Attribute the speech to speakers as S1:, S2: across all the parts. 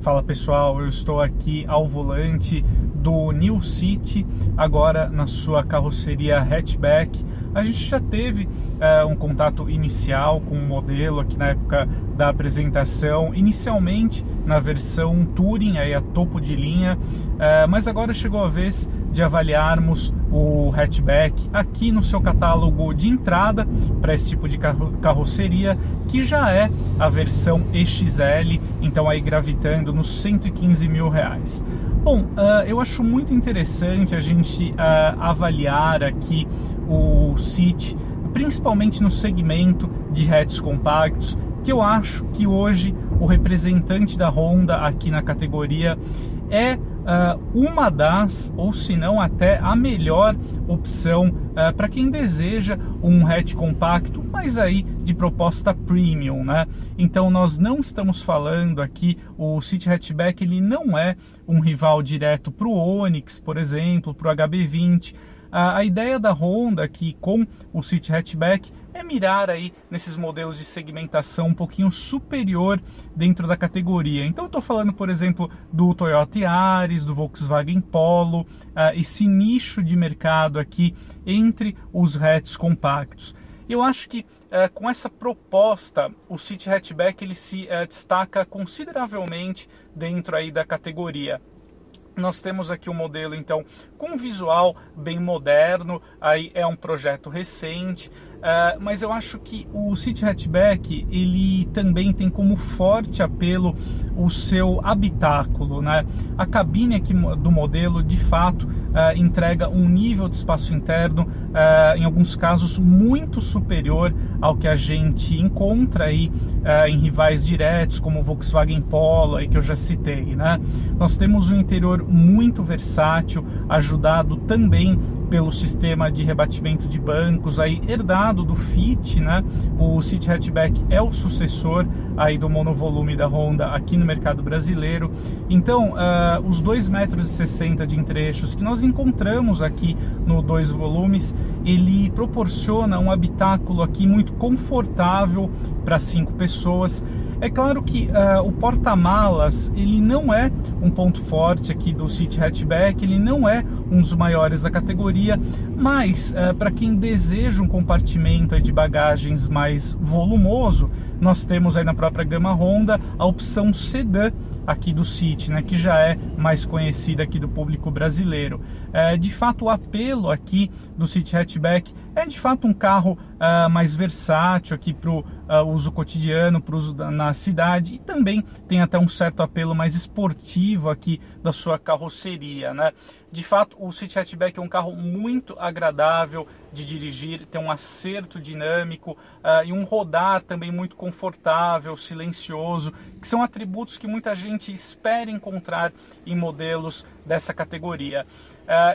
S1: Fala pessoal, eu estou aqui ao volante do New City, agora na sua carroceria hatchback. A gente já teve uh, um contato inicial com o modelo aqui na época da apresentação, inicialmente na versão Touring, aí a topo de linha, uh, mas agora chegou a vez de avaliarmos o hatchback aqui no seu catálogo de entrada para esse tipo de carroceria, que já é a versão EXL, então aí gravitando nos 115 mil reais. Bom, uh, eu acho muito interessante a gente uh, avaliar aqui o City, principalmente no segmento de hatches compactos, que eu acho que hoje o representante da Honda aqui na categoria é uh, uma das, ou se não até a melhor opção uh, para quem deseja um hatch compacto, mas aí de proposta premium, né? Então nós não estamos falando aqui, o City Hatchback ele não é um rival direto para o Onix, por exemplo, para o HB20, a, ideia da Honda aqui com o City Hatchback é mirar aí nesses modelos de segmentação um pouquinho superior dentro da categoria. Então estou falando, por exemplo, do Toyota Yaris, do Volkswagen Polo, uh, esse nicho de mercado aqui entre os hatches compactos. Eu acho que uh, com essa proposta o City Hatchback ele se uh, destaca consideravelmente dentro aí da categoria. Nós temos aqui um modelo então com um visual bem moderno, aí é um projeto recente, Uh, mas eu acho que o City Hatchback ele também tem como forte apelo o seu habitáculo, né? A cabine aqui do modelo de fato uh, entrega um nível de espaço interno, uh, em alguns casos muito superior ao que a gente encontra aí em rivais diretos como o Volkswagen Polo, aí que eu já citei, né? Nós temos um interior muito versátil, ajudado também pelo sistema de rebatimento de bancos aí herdado do Fit, né? O City Hatchback é o sucessor aí do monovolume da Honda aqui no mercado brasileiro. Então, uh, os 2,60 metros de entrechos que nós encontramos aqui no dois volumes, ele proporciona um habitáculo aqui muito confortável para cinco pessoas. É claro que uh, o porta-malas ele não é um ponto forte aqui do City Hatchback, ele não é um dos maiores da categoria, mas uh, para quem deseja um compartimento de bagagens mais volumoso, nós temos aí na própria gama Honda a opção sedã aqui do City, né, que já é mais conhecida aqui do público brasileiro. É, de fato, o apelo aqui do City Hatchback é de fato um carro uh, mais versátil aqui para o uh, uso cotidiano, para o uso da, na cidade e também tem até um certo apelo mais esportivo aqui da sua carroceria, né? De fato, o City Hatchback é um carro muito agradável de dirigir, tem um acerto dinâmico uh, e um rodar também muito confortável, silencioso, que são atributos que muita gente espera encontrar em modelos dessa categoria.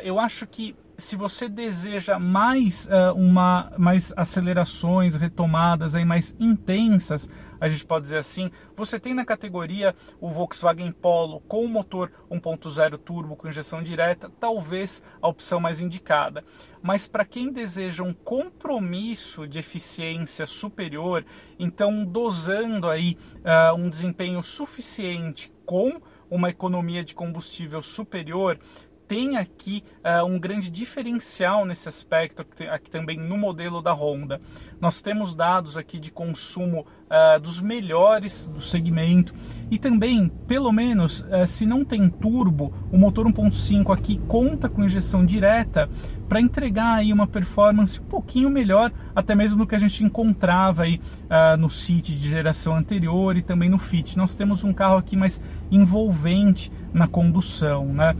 S1: Eu acho que se você deseja mais uh, uma mais acelerações, retomadas aí mais intensas, a gente pode dizer assim, você tem na categoria o Volkswagen Polo com motor 1.0 turbo com injeção direta, talvez a opção mais indicada. Mas para quem deseja um compromisso de eficiência superior, então dosando aí uh, um desempenho suficiente com uma economia de combustível superior, tem aqui uh, um grande diferencial nesse aspecto, aqui, também no modelo da Honda. Nós temos dados aqui de consumo uh, dos melhores do segmento e também, pelo menos, uh, se não tem turbo, o motor 1.5 aqui conta com injeção direta para entregar aí uma performance um pouquinho melhor, até mesmo do que a gente encontrava aí no City de geração anterior e também no Fit. Nós temos um carro aqui mais envolvente na condução, né?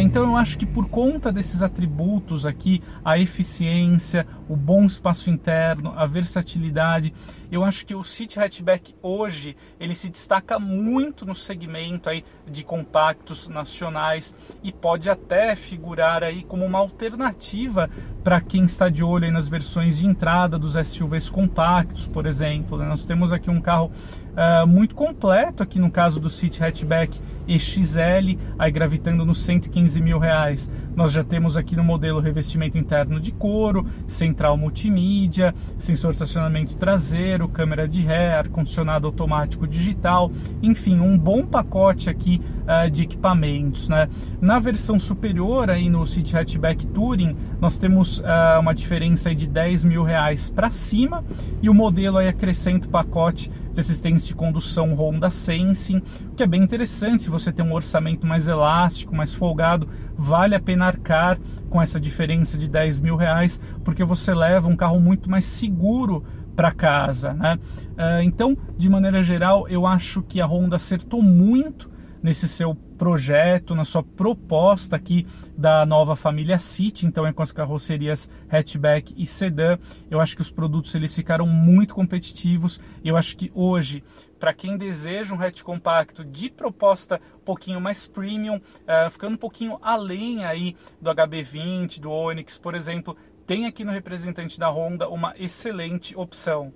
S1: então eu acho que por conta desses atributos aqui, a eficiência, o bom espaço interno, a versatilidade, eu acho que o City Hatchback hoje ele se destaca muito no segmento aí de compactos nacionais e pode até figurar aí como uma alternativa para quem está de olho nas versões de entrada dos SUVs compactos, por exemplo. Né? Nós temos aqui um carro uh, muito completo aqui no caso do City Hatchback EXL, aí gravitando nos 115 mil reais. Nós já temos aqui no modelo revestimento interno de couro, central multimídia, sensor de estacionamento traseiro, câmera de ré, ar-condicionado automático digital, enfim, um bom pacote aqui uh, de equipamentos. Né? Na versão superior aí no City Hatchback Touring, nós temos uh, uma diferença de 10 mil reais para cima e o modelo aí acrescenta o pacote de assistência de condução Honda Sensing, que é bem interessante. Se você tem um orçamento mais elástico, mais folgado, vale a pena arcar com essa diferença de 10 mil reais, porque você leva um carro muito mais seguro para casa, né? Uh, então, de maneira geral, eu acho que a Honda acertou muito nesse seu projeto, na sua proposta aqui da nova família City, então é com as carrocerias hatchback e sedã. Eu acho que os produtos eles ficaram muito competitivos. Eu acho que hoje, para quem deseja um hatch compacto de proposta um pouquinho mais premium, uh, ficando um pouquinho além aí do HB20, do Onix, por exemplo, tem aqui no representante da Honda uma excelente opção.